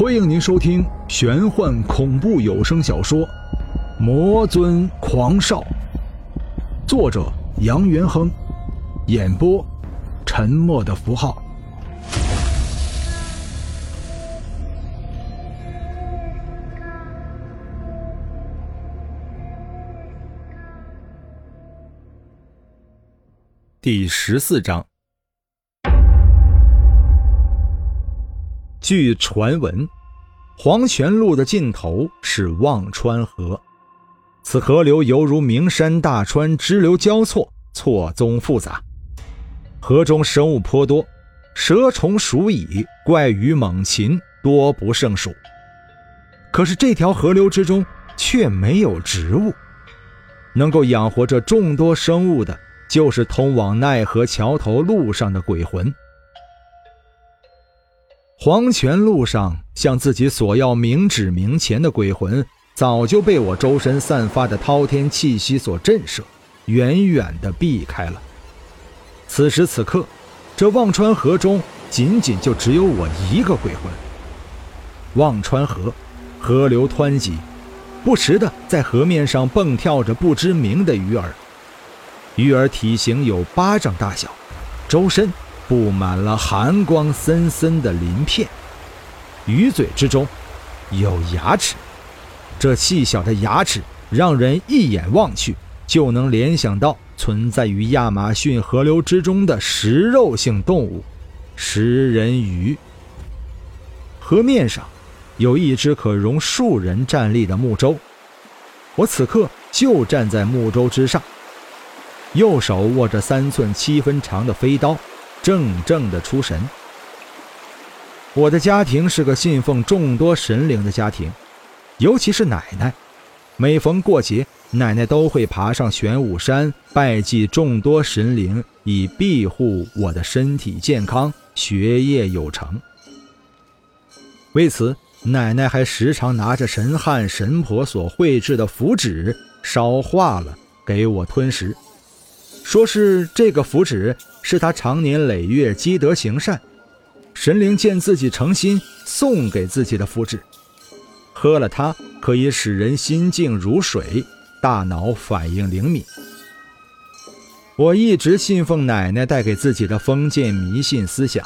欢迎您收听玄幻恐怖有声小说《魔尊狂少》，作者杨元亨，演播沉默的符号。第十四章。据传闻，黄泉路的尽头是忘川河，此河流犹如名山大川，支流交错，错综复杂。河中生物颇多，蛇虫鼠蚁、怪鱼猛禽多不胜数。可是这条河流之中却没有植物，能够养活这众多生物的。就是通往奈何桥头路上的鬼魂。黄泉路上向自己索要冥纸冥钱的鬼魂，早就被我周身散发的滔天气息所震慑，远远的避开了。此时此刻，这忘川河中仅仅就只有我一个鬼魂。忘川河，河流湍急，不时的在河面上蹦跳着不知名的鱼儿。鱼儿体型有巴掌大小，周身布满了寒光森森的鳞片，鱼嘴之中有牙齿，这细小的牙齿让人一眼望去就能联想到存在于亚马逊河流之中的食肉性动物——食人鱼。河面上有一只可容数人站立的木舟，我此刻就站在木舟之上。右手握着三寸七分长的飞刀，怔怔的出神。我的家庭是个信奉众多神灵的家庭，尤其是奶奶。每逢过节，奶奶都会爬上玄武山拜祭众多神灵，以庇护我的身体健康、学业有成。为此，奶奶还时常拿着神汉神婆所绘制的符纸烧化了给我吞食。说是这个符纸是他常年累月积德行善，神灵见自己诚心送给自己的符纸，喝了它可以使人心静如水，大脑反应灵敏。我一直信奉奶奶带给自己的封建迷信思想，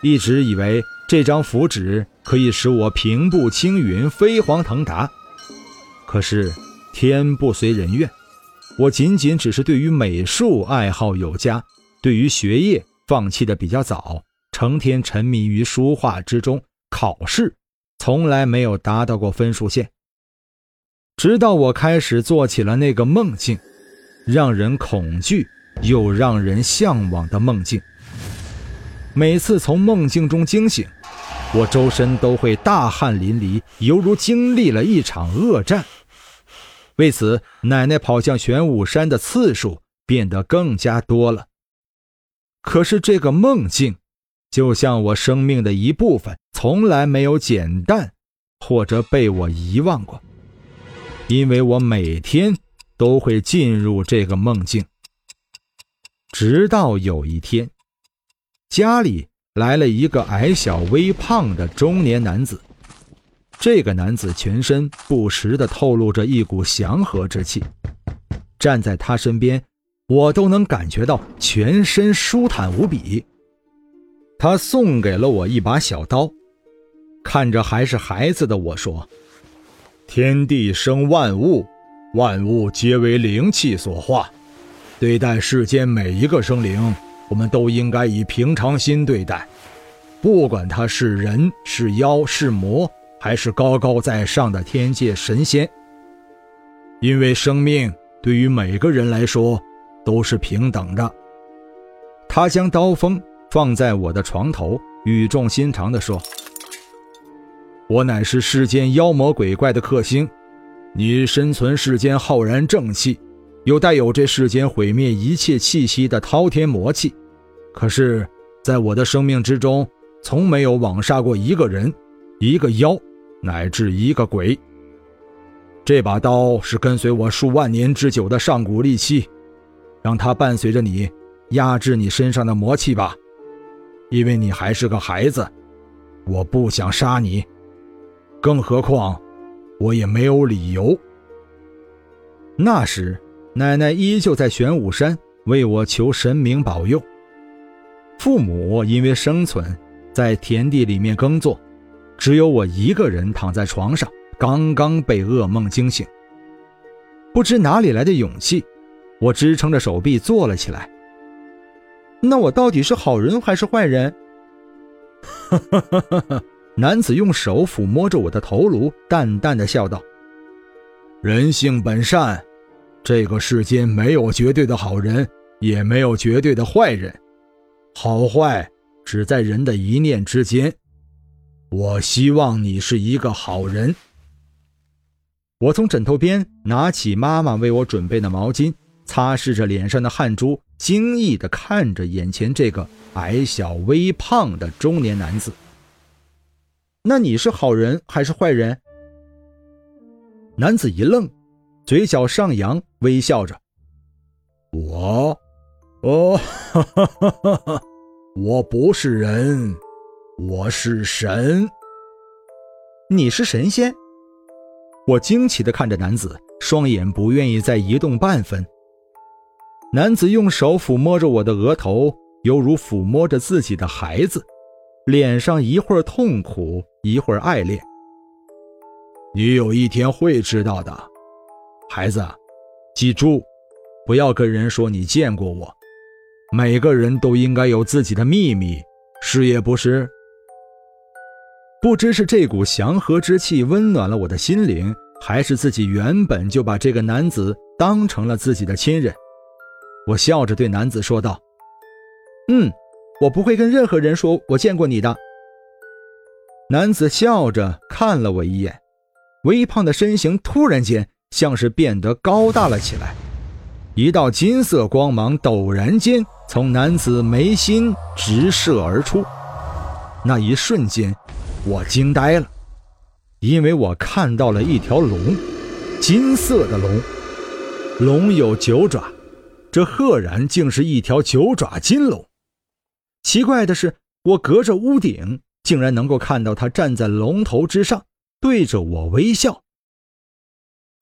一直以为这张符纸可以使我平步青云、飞黄腾达。可是天不随人愿。我仅仅只是对于美术爱好有加，对于学业放弃的比较早，成天沉迷于书画之中，考试从来没有达到过分数线。直到我开始做起了那个梦境，让人恐惧又让人向往的梦境。每次从梦境中惊醒，我周身都会大汗淋漓，犹如经历了一场恶战。为此，奶奶跑向玄武山的次数变得更加多了。可是，这个梦境就像我生命的一部分，从来没有减淡或者被我遗忘过，因为我每天都会进入这个梦境。直到有一天，家里来了一个矮小微胖的中年男子。这个男子全身不时地透露着一股祥和之气，站在他身边，我都能感觉到全身舒坦无比。他送给了我一把小刀，看着还是孩子的我说：“天地生万物，万物皆为灵气所化。对待世间每一个生灵，我们都应该以平常心对待，不管他是人是妖是魔。”还是高高在上的天界神仙，因为生命对于每个人来说都是平等的。他将刀锋放在我的床头，语重心长地说：“我乃是世间妖魔鬼怪的克星，你身存世间浩然正气，又带有这世间毁灭一切气息的滔天魔气。可是，在我的生命之中，从没有枉杀过一个人，一个妖。”乃至一个鬼。这把刀是跟随我数万年之久的上古利器，让它伴随着你，压制你身上的魔气吧。因为你还是个孩子，我不想杀你，更何况，我也没有理由。那时，奶奶依旧在玄武山为我求神明保佑。父母因为生存，在田地里面耕作，只有我一个人躺在床上，刚刚被噩梦惊醒。不知哪里来的勇气，我支撑着手臂坐了起来。那我到底是好人还是坏人？哈！男子用手抚摸着我的头颅，淡淡的笑道：“人性本善，这个世间没有绝对的好人，也没有绝对的坏人，好坏只在人的一念之间。我希望你是一个好人。”我从枕头边拿起妈妈为我准备的毛巾，擦拭着脸上的汗珠，惊异地看着眼前这个矮小微胖的中年男子。那你是好人还是坏人？男子一愣，嘴角上扬，微笑着：“我，哦，哈哈哈哈，我不是人，我是神。你是神仙？”我惊奇地看着男子，双眼不愿意再移动半分。男子用手抚摸着我的额头，犹如抚摸着自己的孩子。脸上一会儿痛苦，一会儿爱恋。你有一天会知道的，孩子，记住，不要跟人说你见过我。每个人都应该有自己的秘密，是也不是？不知是这股祥和之气温暖了我的心灵，还是自己原本就把这个男子当成了自己的亲人。我笑着对男子说道：“嗯。”我不会跟任何人说我见过你的。男子笑着看了我一眼，微胖的身形突然间像是变得高大了起来，一道金色光芒陡然间从男子眉心直射而出。那一瞬间，我惊呆了，因为我看到了一条龙，金色的龙，龙有九爪，这赫然竟是一条九爪金龙。奇怪的是，我隔着屋顶竟然能够看到它站在龙头之上，对着我微笑。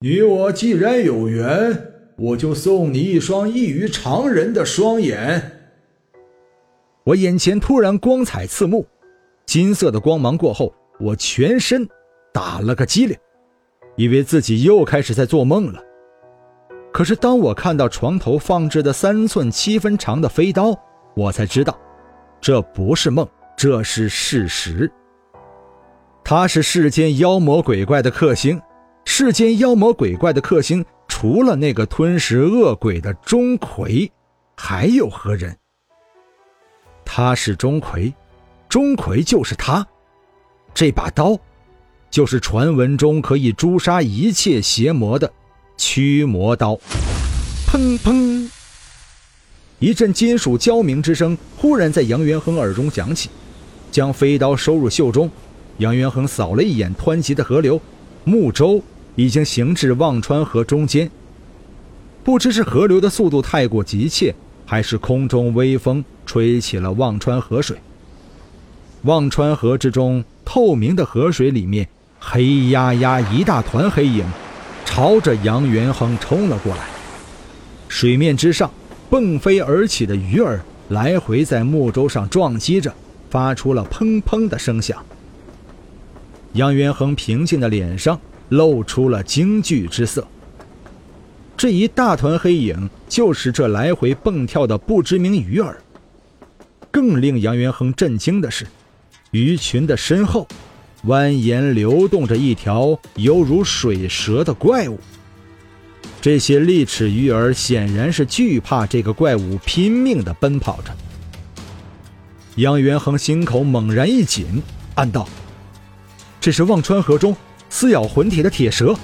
你我既然有缘，我就送你一双异于常人的双眼。我眼前突然光彩刺目，金色的光芒过后，我全身打了个激灵，以为自己又开始在做梦了。可是当我看到床头放置的三寸七分长的飞刀，我才知道。这不是梦，这是事实。他是世间妖魔鬼怪的克星，世间妖魔鬼怪的克星，除了那个吞食恶鬼的钟馗，还有何人？他是钟馗，钟馗就是他。这把刀，就是传闻中可以诛杀一切邪魔的驱魔刀。砰砰。一阵金属交鸣之声忽然在杨元亨耳中响起，将飞刀收入袖中。杨元亨扫了一眼湍急的河流，木舟已经行至忘川河中间。不知是河流的速度太过急切，还是空中微风吹起了忘川河水。忘川河之中，透明的河水里面，黑压压一大团黑影，朝着杨元亨冲了过来。水面之上。迸飞而起的鱼儿来回在木舟上撞击着，发出了砰砰的声响。杨元亨平静的脸上露出了惊惧之色。这一大团黑影就是这来回蹦跳的不知名鱼儿。更令杨元亨震惊的是，鱼群的身后蜿蜒流动着一条犹如水蛇的怪物。这些利齿鱼儿显然是惧怕这个怪物，拼命地奔跑着。杨元亨心口猛然一紧，暗道：“这是忘川河中撕咬魂体的铁蛇。”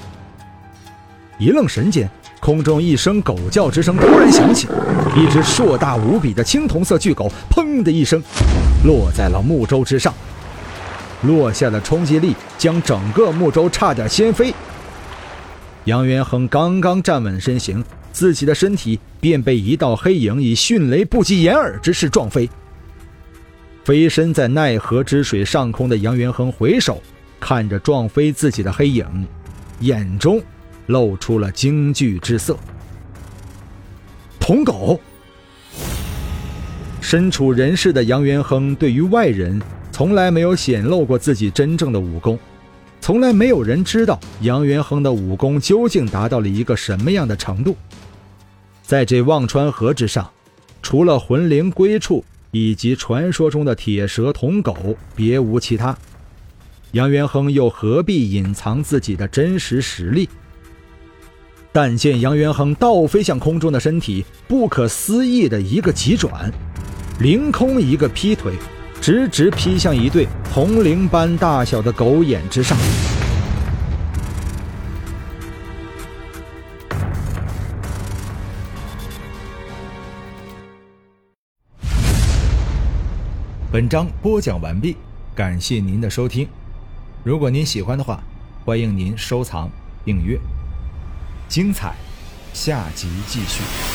一愣神间，空中一声狗叫之声突然响起，一只硕大无比的青铜色巨狗“砰”的一声落在了木舟之上，落下的冲击力将整个木舟差点掀飞。杨元亨刚刚站稳身形，自己的身体便被一道黑影以迅雷不及掩耳之势撞飞。飞身在奈何之水上空的杨元亨回首，看着撞飞自己的黑影，眼中露出了惊惧之色。铜狗。身处人世的杨元亨，对于外人从来没有显露过自己真正的武功，从来没有人知道杨元亨的武功究竟达到了一个什么样的程度。在这忘川河之上，除了魂灵归处以及传说中的铁蛇铜狗，别无其他。杨元亨又何必隐藏自己的真实实力？但见杨元亨倒飞向空中的身体，不可思议的一个急转。凌空一个劈腿，直直劈向一对铜铃般大小的狗眼之上。本章播讲完毕，感谢您的收听。如果您喜欢的话，欢迎您收藏、订阅。精彩，下集继续。